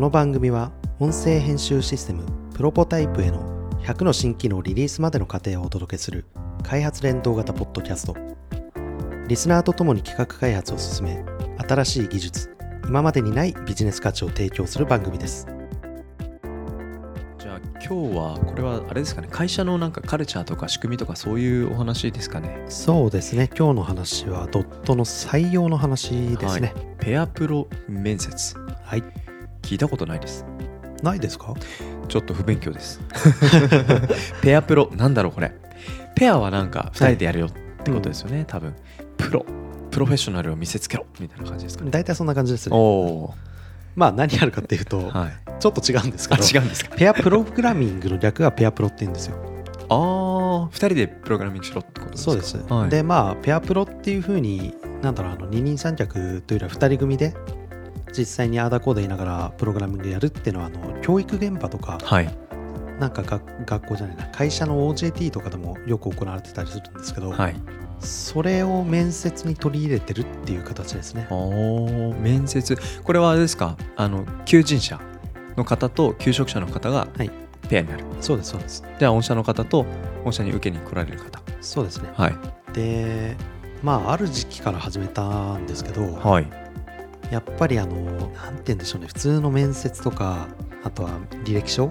この番組は音声編集システムプロポタイプへの100の新機能リリースまでの過程をお届けする開発連動型ポッドキャスト。リスナーとともに企画開発を進め新しい技術今までにないビジネス価値を提供する番組です。じゃあ今日はこれはあれですかね会社のなんかカルチャーとか仕組みとかそういうお話ですかね？そうですね。今日の話はドットの採用の話ですね。はい。ペアプロ面接。はい、聞いたことないです。ないですか？ちょっと不勉強です。ペアプロなんだろうこれ。ペアはなんか2人でやるよってことですよね、多分。プロ。プロフェッショナルを見せつけろ。みたいな感じですかね。大体そんな感じですおね。おまあ何やるかっていうと、ーはい。ちょっと違うんですけあど違うんですか。ペアプログラミングの略がペアプロって言うんですよ。ああ2人でプログラミングしろってことですか。そうです、はい、でまあペアプロっていうふうになんだろうあの二人三脚というよりは2人組で実際にアーダコード言いながらプログラミングやるっていうのはあの教育現場とかはい。なんかが学校じゃないな会社の OJT とかでもよく行われてたりするんですけど、はい。それを面接に取り入れてるっていう形ですね。おー面接。これはあれですか？あの求人者の方と求職者の方がはい。ペアになる、そうですそうです。では御社の方と御社に受けに来られる方。そうですね。はい。でまあある時期から始めたんですけど、はいやっぱりあのなんて言うんでしょうね。普通の面接とかあとは履歴書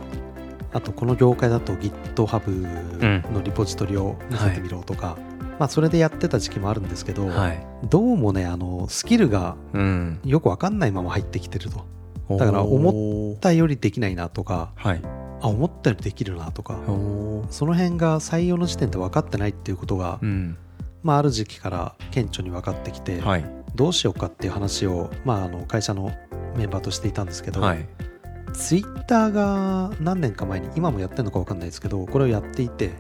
あとこの業界だと GitHub のリポジトリを見せてみろとか、まあそれでやってた時期もあるんですけど、はい。どうもねあのスキルがうん。よくわかんないまま入ってきてると。だだから思ったよりできないなとかはい。あ思ったよりできるなとかその辺が採用の時点で分かってないっていうことが、うん。まあ、ある時期から顕著に分かってきて、はいどうしようかっていう話を、まあ、あの会社のメンバーとしていたんですけど、はい。ツイッターが何年か前に今もやってるのか分かんないですけどこれをやっていて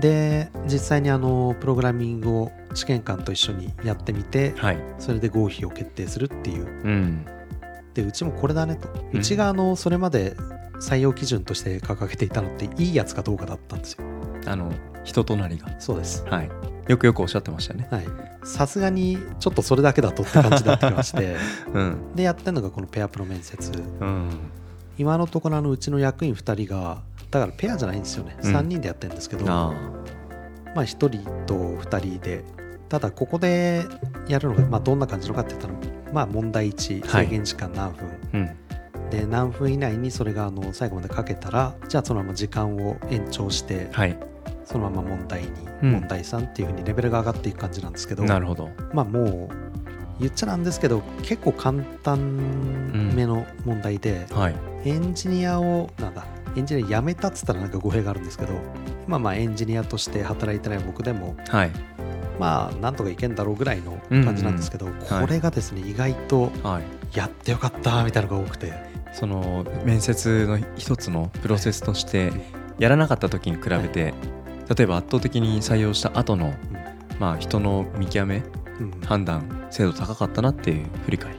で実際にあのプログラミングを試験官と一緒にやってみてはい。それで合否を決定するっていう。うん。でうちもこれだねと、ううんちがあのそれまで採用基準として掲げていたのっていいやつかどうかだったんですよ。あの人となりが。そうです。はいよくよくおっしゃってましたね。はい。さすがにちょっとそれだけだとって感じになってきまして。うん。でやってるのがこのペアプロ面接。うん。今のところあのうちの役員2人がだからペアじゃないんですよね、うん。3人でやってるんですけど。あまあ1人と2人で。ただここでやるのがまあどんな感じのかって言ったらまあ問題1はい。制限時間何分、ーうん。で何分以内にそれがあの最後までかけたらじゃあそのまま時間を延長して。はいそのまま問題2、うん。問題3っていうふうにレベルが上がっていく感じなんですけどなるほど。まあもう言っちゃなんですけど結構簡単めの問題で、はい。エンジニアをなんだエンジニア辞めたっつったらなんか語弊があるんですけど今まあエンジニアとして働いてない僕でもはい。まあなんとかいけんだろうぐらいの感じなんですけど、んこれがですね、意外とはい。やってよかったみたいなのが多くて。その面接の一つのプロセスとしてやらなかった時に比べて、例えば圧倒的に採用した後の、まあ人の見極めうん。判断精度高かったなっていう振り返り。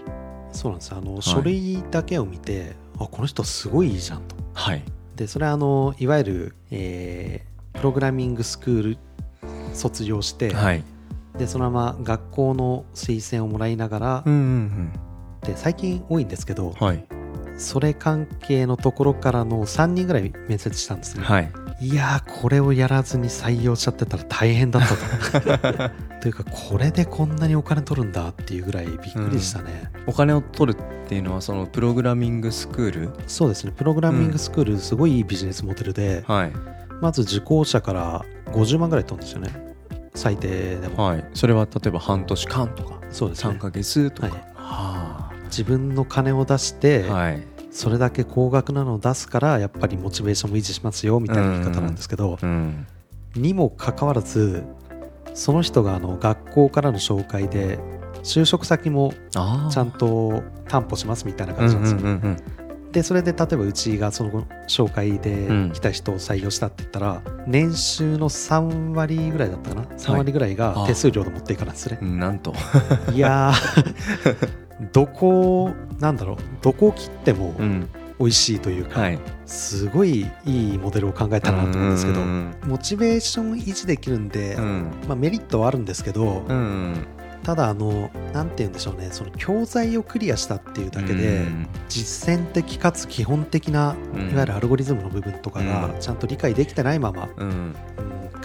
そうなんですあの、書類だけを見てあこの人すごいいいじゃんと。はい。でそれはあのいわゆる、えープログラミングスクール卒業して、はい。でそのまま学校の推薦をもらいながら、うんうんで最近多いんですけど、うんはい。それ関係のところからの3人ぐらい面接したんですね、はいい、やーこれをやらずに採用しちゃってたら大変だったと。というかこれでこんなにお金取るんだっていうぐらいびっくりしたね、お金を取るっていうのはそのプログラミングスクール？そうですね。プログラミングスクールすごいいいビジネスモデルで、はい。まず受講者から50万ぐらい取るんですよね。最低でも、はい。それは例えば半年間とかそうですね。3ヶ月とか、はい。は自分の金を出して、あはいそれだけ高額なのを出すからやっぱりモチベーションも維持しますよみたいな言い方なんですけど、うん。にもかかわらずその人があの学校からの紹介で就職先もちゃんと担保しますみたいな感じなんですよ、うんうんうんでそれで例えばうちがその紹介でうん。来た人を採用したって言ったら、年収の3割ぐらいだったかな？3割ぐらいが手数料で持っていかないですね、うんなんと。いやー どこなんだろうどこを切ってもうん。美味しいというか、はい。すごいいいモデルを考えたなと思うんですけど、うん。モチベーション維持できるんで、うん。まあ、メリットはあるんですけど、うん。ただあのなんて言うんでしょうねその教材をクリアしたっていうだけで、うん。実践的かつ基本的なうん。いわゆるアルゴリズムの部分とかがうん。ちゃんと理解できてないまま、うん。うん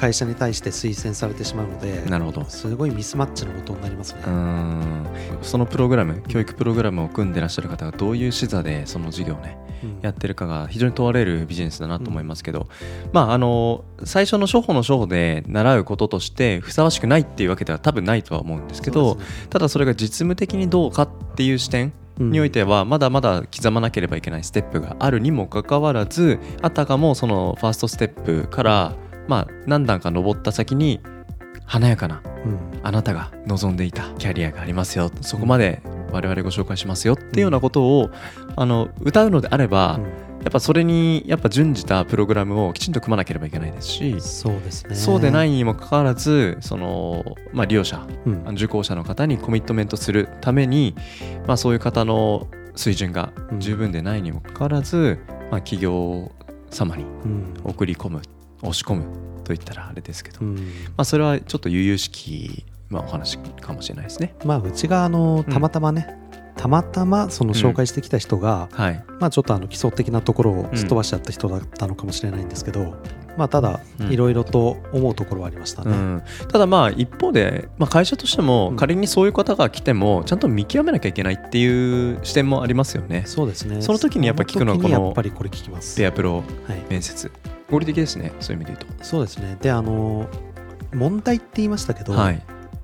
会社に対して推薦されてしまうのでなるほど。すごいミスマッチのことになりますね。うん。そのプログラム教育プログラムを組んでらっしゃる方がどういう視座でその授業をねうん。やってるかが非常に問われるビジネスだなと思いますけど、まああの最初の初歩の初歩で習うこととしてふさわしくないっていうわけでは多分ないとは思うんですけどね。ただそれが実務的にどうかっていう視点うん。においてはまだまだ刻まなければいけないステップがあるにもかかわらずあたかもそのファーストステップからまあ何段か登った先に華やかなうん。あなたが望んでいたキャリアがありますよ。そこまで我々ご紹介しますよっていうようなことをあの歌うのであれば、うん。やっぱそれにやっぱ準じたプログラムをきちんと組まなければいけないですし、そうですね。そうでないにもかかわらずその、まあ、利用者うん。受講者の方にコミットメントするために、まあ、そういう方の水準が十分でないにもかかわらず、まあ、企業様にうん。送り込む押し込むといったらあれですけど、うんまあ、それはちょっと悠々しき、まあ、お話かもしれないですね。まあうちがあのたまたまね、たまたまその紹介してきた人が、はい、まあちょっとあの基礎的なところをすっ飛ばしちゃった人だったのかもしれないんですけど、まあただうんいろいろと思うところはありましたね。うん、ただまあ一方で、まあ、会社としてもうん仮にそういう方が来てもちゃんと見極めなきゃいけないっていう視点もありますよね。そうですね。その時にやっぱ聞くのはこのやっぱりこれ聞きます。ペアプロはい。合理的ですねそういう意味で言うそうですね。であの問題って言いましたけど、と。はい、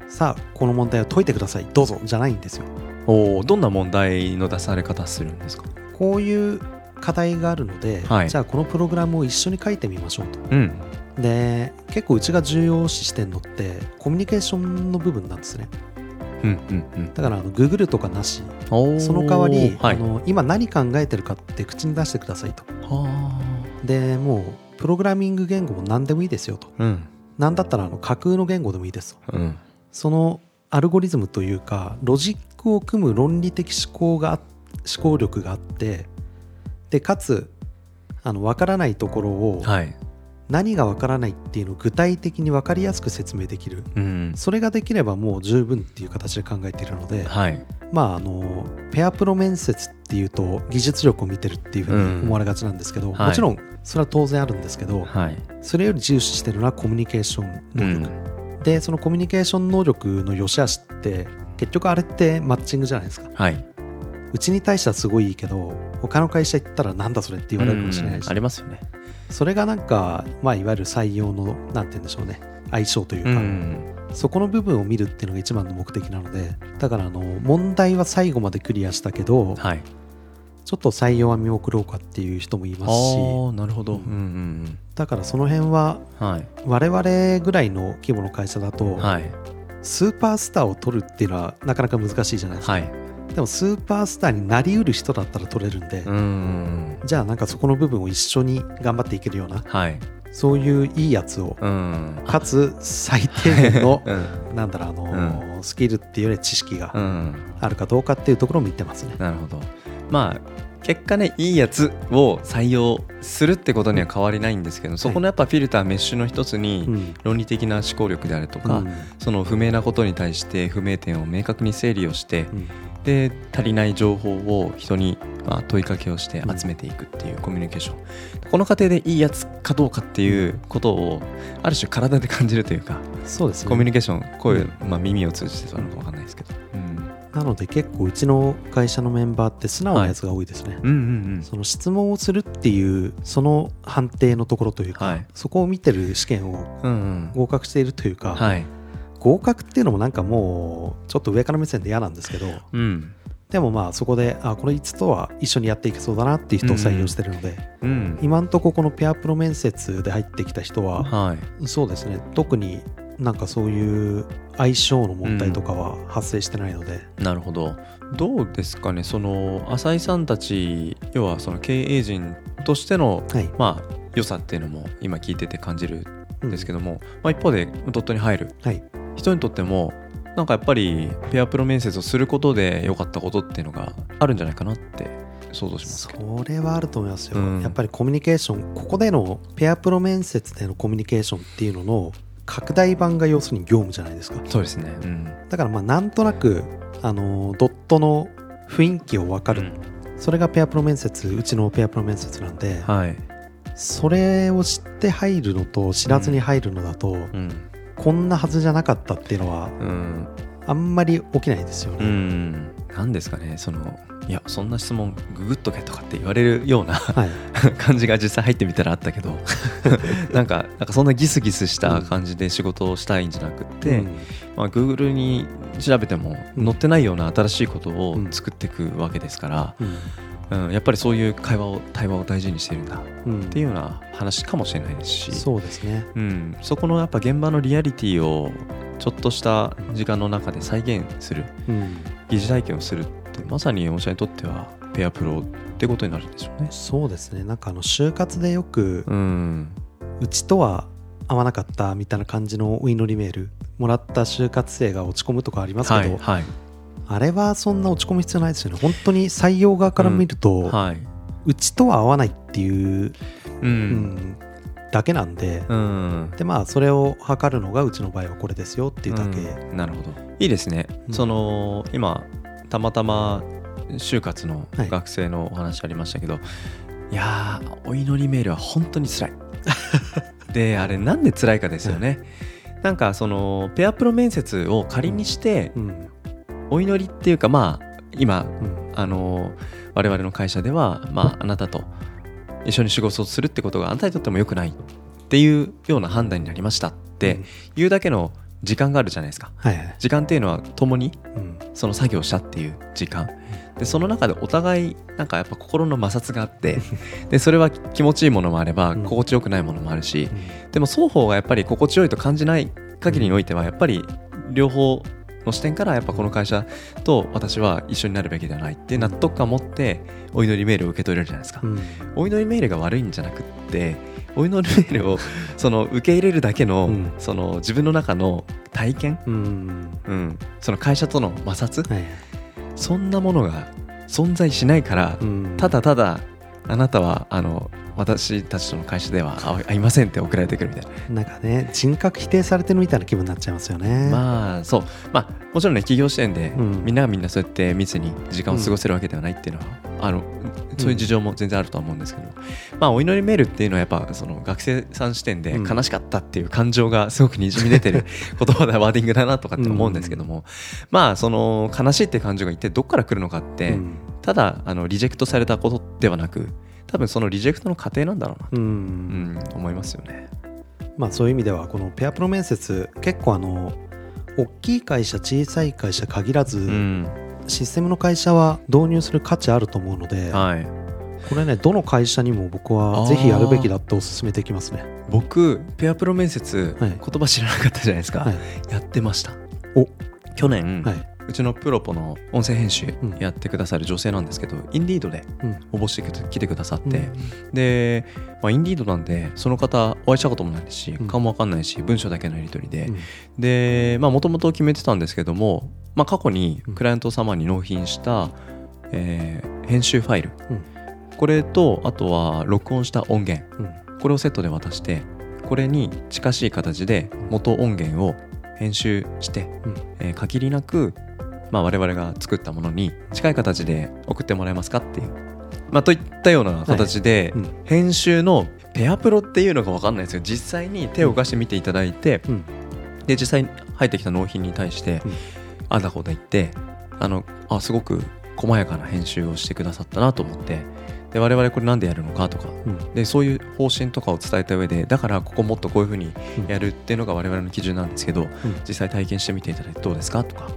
さあこの問題を解いてくださいどうぞじゃないんですよ。おーどんな問題の出され方するんですか？こういう課題があるので、はいじゃあこのプログラムを一緒に書いてみましょうと。うんで結構うちが重要視してるのってコミュニケーションの部分なんですね。うんうんうんだからあの Google とかなしその代わり、はいあの今何考えてるかって口に出してくださいと。はでもうプログラミング言語も何でもいいですよと。あうんなんだったらあの架空の言語でもいいですと。うんそのアルゴリズムというかロジックを組む論理的思考があ思考力があってでかつあの分からないところをはい何が分からないっていうのを具体的に分かりやすく説明できる。うん。それができればもう十分っていう形で考えているのではい。まああのペアプロ面接っていうと技術力を見てるっていうふうに思われがちなんですけど、はい。もちろんそれは当然あるんですけどはい。それより重視してるのはコミュニケーションう能力、ん。でそのコミュニケーション能力の良し悪しって結局あれってマッチングじゃないですか。はいうちに対してはすごいいいけど他の会社行ったらなんだそれって言われるかもしれないし。うんありますよね。それがなんか、まあ、いわゆる採用のなんて言うんでしょうね。相性というか、うんそこの部分を見るっていうのが一番の目的なので。だからあの問題は最後までクリアしたけどはい。ちょっと採用は見送ろうかっていう人もいますし。なるほど。ううんんうん。だからその辺はうんはい。我々ぐらいの規模の会社だと、はい。スーパースターを取るっていうのはなかなか難しいじゃないですか、はいでもスーパースターになりうる人だったら取れるんで、うん。じゃあなんかそこの部分を一緒に頑張っていけるようなはい。そういういいやつをうん。かつ最低限の うん。なんだろうあのースキルっていうより知識がうん。あるかどうかっていうところを見てますね。なるほど。まあ結果ねいいやつを採用するってことには変わりないんですけどそこのやっぱフィルターメッシュの一つにうん。論理的な思考力であるとか、うん。その不明なことに対して不明点を明確に整理をしてうん。で足りない情報を人にまあ問いかけをしてうん集めていくっていうコミュニケーション、この過程でいいやつかどうかっていうことをある種体で感じるというか、そうですね。コミュニケーション声、まあ、耳を通じてそうなのか分かんないですけど、うん、なので結構うちの会社のメンバーって素直なやつが多いですね。うんうんその質問をするっていうその判定のところというか、はい。そこを見てる試験をうんうん。合格しているというか、はい。合格っていうのもなんかもうちょっと上から目線で嫌なんですけどうん。でもまあそこであこれいつとは一緒にやっていけそうだなっていう人を採用してるので、うん。今んとここのペアプロ面接で入ってきた人ははい。そうですね。特になんかそういう相性の問題とかは発生してないので、なるほど。どうですかね？その浅井さんたち要はその経営陣としてのはい、まあ良さっていうのも今聞いてて感じるうん。んですけども、まあ、一方でドットに入るはい。人にとってもなんかやっぱりペアプロ面接をすることで良かったことっていうのがあるんじゃないかなって想像しますそれはあると思いますよ、うん。やっぱりコミュニケーションここでのペアプロ面接でのコミュニケーションっていうのの拡大版が要するに業務じゃないですか。そうですね。うん。だからまあなんとなくあのドットの雰囲気を分かる、それがペアプロ面接うちのペアプロ面接なんで、はい。それを知って入るのと知らずに入るのだと、うん。こんなはずじゃなかったっていうのはうん。あんまり起きないですようね、ん。なんですかねそのいやそんな質問ググっとけとかって言われるようなはい。感じが実際入ってみたらあったけど なんかなんかそんなギスギスした感じで仕事をしたいんじゃなくって、うん。まあ、Google に調べてもうん。載ってないような新しいことをうん。作っていくわけですから、うん。うん、やっぱりそういう会話を対話を大事にしてるんだっうん。ていうような話かもしれないですしそうですね。うん、そこのやっぱ現場のリアリティをちょっとした時間の中で再現するうん。疑似体験をするってまさに御社にとってはペアプロってことになるんでしょうね。そうですね。なんかあの就活でよくうん、うちとは合わなかったみたいな感じのお祈りメールもらった就活生が落ち込むとかありますけど、はいはい。あれはそんな落ち込む必要ないですよね。本当に採用側から見ると、はい。うちとは合わないっていう、ううんんだけなんで、うん。でまあそれを測るのがうちの場合はこれですよっていうだけ、うん。なるほど。いいですね、うん。その今たまたま就活のはい。学生のお話ありましたけど、い、やーお祈りメールは本当に辛い。であれなんで辛いかですよね、なんかそのペアプロ面接を仮にしてうん。お祈りっていうかまあ今うん。あの我々の会社では、まあ、あなたと一緒に仕事をするってことがあなたにとっても良くないっていうような判断になりましたっていうだけの時間があるじゃないですか。はいはい、時間っていうのは共にうんその作業したっていう時間。でその中でお互いなんかやっぱ心の摩擦があって でそれは気持ちいいものもあればうん。心地よくないものもあるしでも双方がやっぱり心地よいと感じない限りにおいてはやっぱり両方の視点からやっぱこの会社と私は一緒になるべきではないって納得感を持ってお祈りメールを受け取れるじゃないですか。うん。お祈りメールが悪いんじゃなくってお祈りルをその受け入れるだけのうん。その自分の中の体験、うん。うん、その会社との摩擦？はいそんなものが存在しないからうん。ただただあなたはあの私たちとの会社では合合いませんって送られてくるみたいな。なんかね人格否定されてるみたいな気分になっちゃいますよね。まあそう。まあもちろんね企業視点で、うん。みんながみんなそうやって密に時間を過ごせるわけではないっていうのは、あのそういう事情も全然あるとは思うんですけど、まあお祈りメールっていうのはやっぱその学生さん視点でうん。悲しかったっていう感情がすごくにじみ出てる 言葉だワーディングだなとかって思うんですけども、まあその悲しいって感情が一体どっから来るのかって、うん。ただあのリジェクトされたことではなく多分そのリジェクトの過程なんだろうなと、うん。うん思いますよね。まあそういう意味ではこのペアプロ面接結構あの大きい会社小さい会社限らず、うんシステムの会社は導入する価値あると思うので、はい、これねどの会社にも僕はぜひやるべきだってお勧めできますね。僕ペアプロ面接、はい。言葉知らなかったじゃないですか、はい。やってました。お。去年、はい。うちのプロポの音声編集うん。やってくださる女性なんですけど、インディードでうん。応募してきてくださって、うんで、まあ、インディードなんでその方お会いしたこともないですしうん。顔もわかんないし文章だけのやり取りで、うん。でまあもともと決めてたんですけども、まあ、過去にうん。クライアント様に納品した、えー編集ファイル、うん。これとあとは録音した音源。うん。これをセットで渡してこれに近しい形で元音源を編集して、うん。えー限りなく、まあ、我々が作ったものに近い形で送ってもらえますかっていう、まあ、といったような形で、うん。編集のペアプロっていうのが分かんないですよ。実際に手を動かしてみていただいて、うん。で実際に入ってきた納品に対して、うんあんだこうだ言ってあのあすごく細やかな編集をしてくださったなと思ってで我々これなんでやるのかとかうん。でそういう方針とかを伝えた上でだからここもっとこういうふうにやるっていうのが我々の基準なんですけど、実際体験してみていただいてどうですかとか、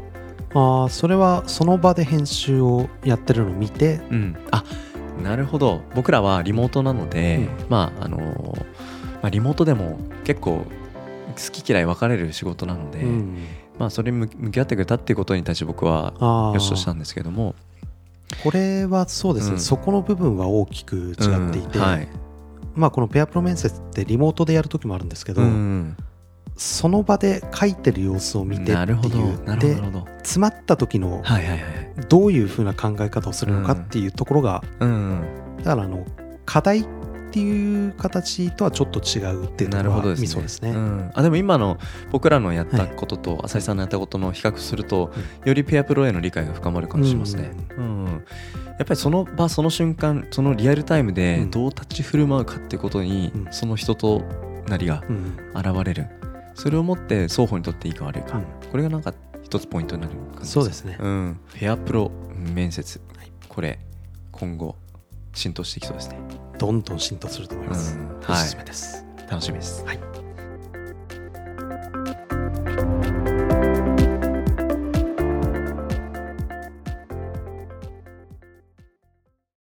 ああそれはその場で編集をやってるのを見て？うん、あなるほど。僕らはリモートなので、うん。まああのーまあ、リモートでも結構好き嫌い分かれる仕事なので、うんまあ、それに向向き合ってくれたっていうことに対して僕はよしとしたんですけども。これはそうですね、うん。そこの部分は大きく違っていて、うんはい。まあこのペアプロ面接ってリモートでやる時もあるんですけど、うんその場で書いてる様子を見てっていう。で詰まった時のどういうふうな考え方をするのかっていうところが、うん。だからあの課題っていう形とはちょっと違うっていうなるほどですね。ですね。うん、あでも今の僕らのやったことと浅井さんのやったことの比較すると、よりペアプロへの理解が深まる感じしますね、うん。やっぱりその場その瞬間そのリアルタイムでうん。どう立ち振る舞うかってことに、うん。その人となりがうん。現れる。それをもって双方にとっていいか悪いか、うん。これがなんか一つポイントになる感じそうですね。うん、ペアプロ面接、これ今後浸透していきそうですねどんどん浸透すると思います。うんおすすめです。楽しみですはい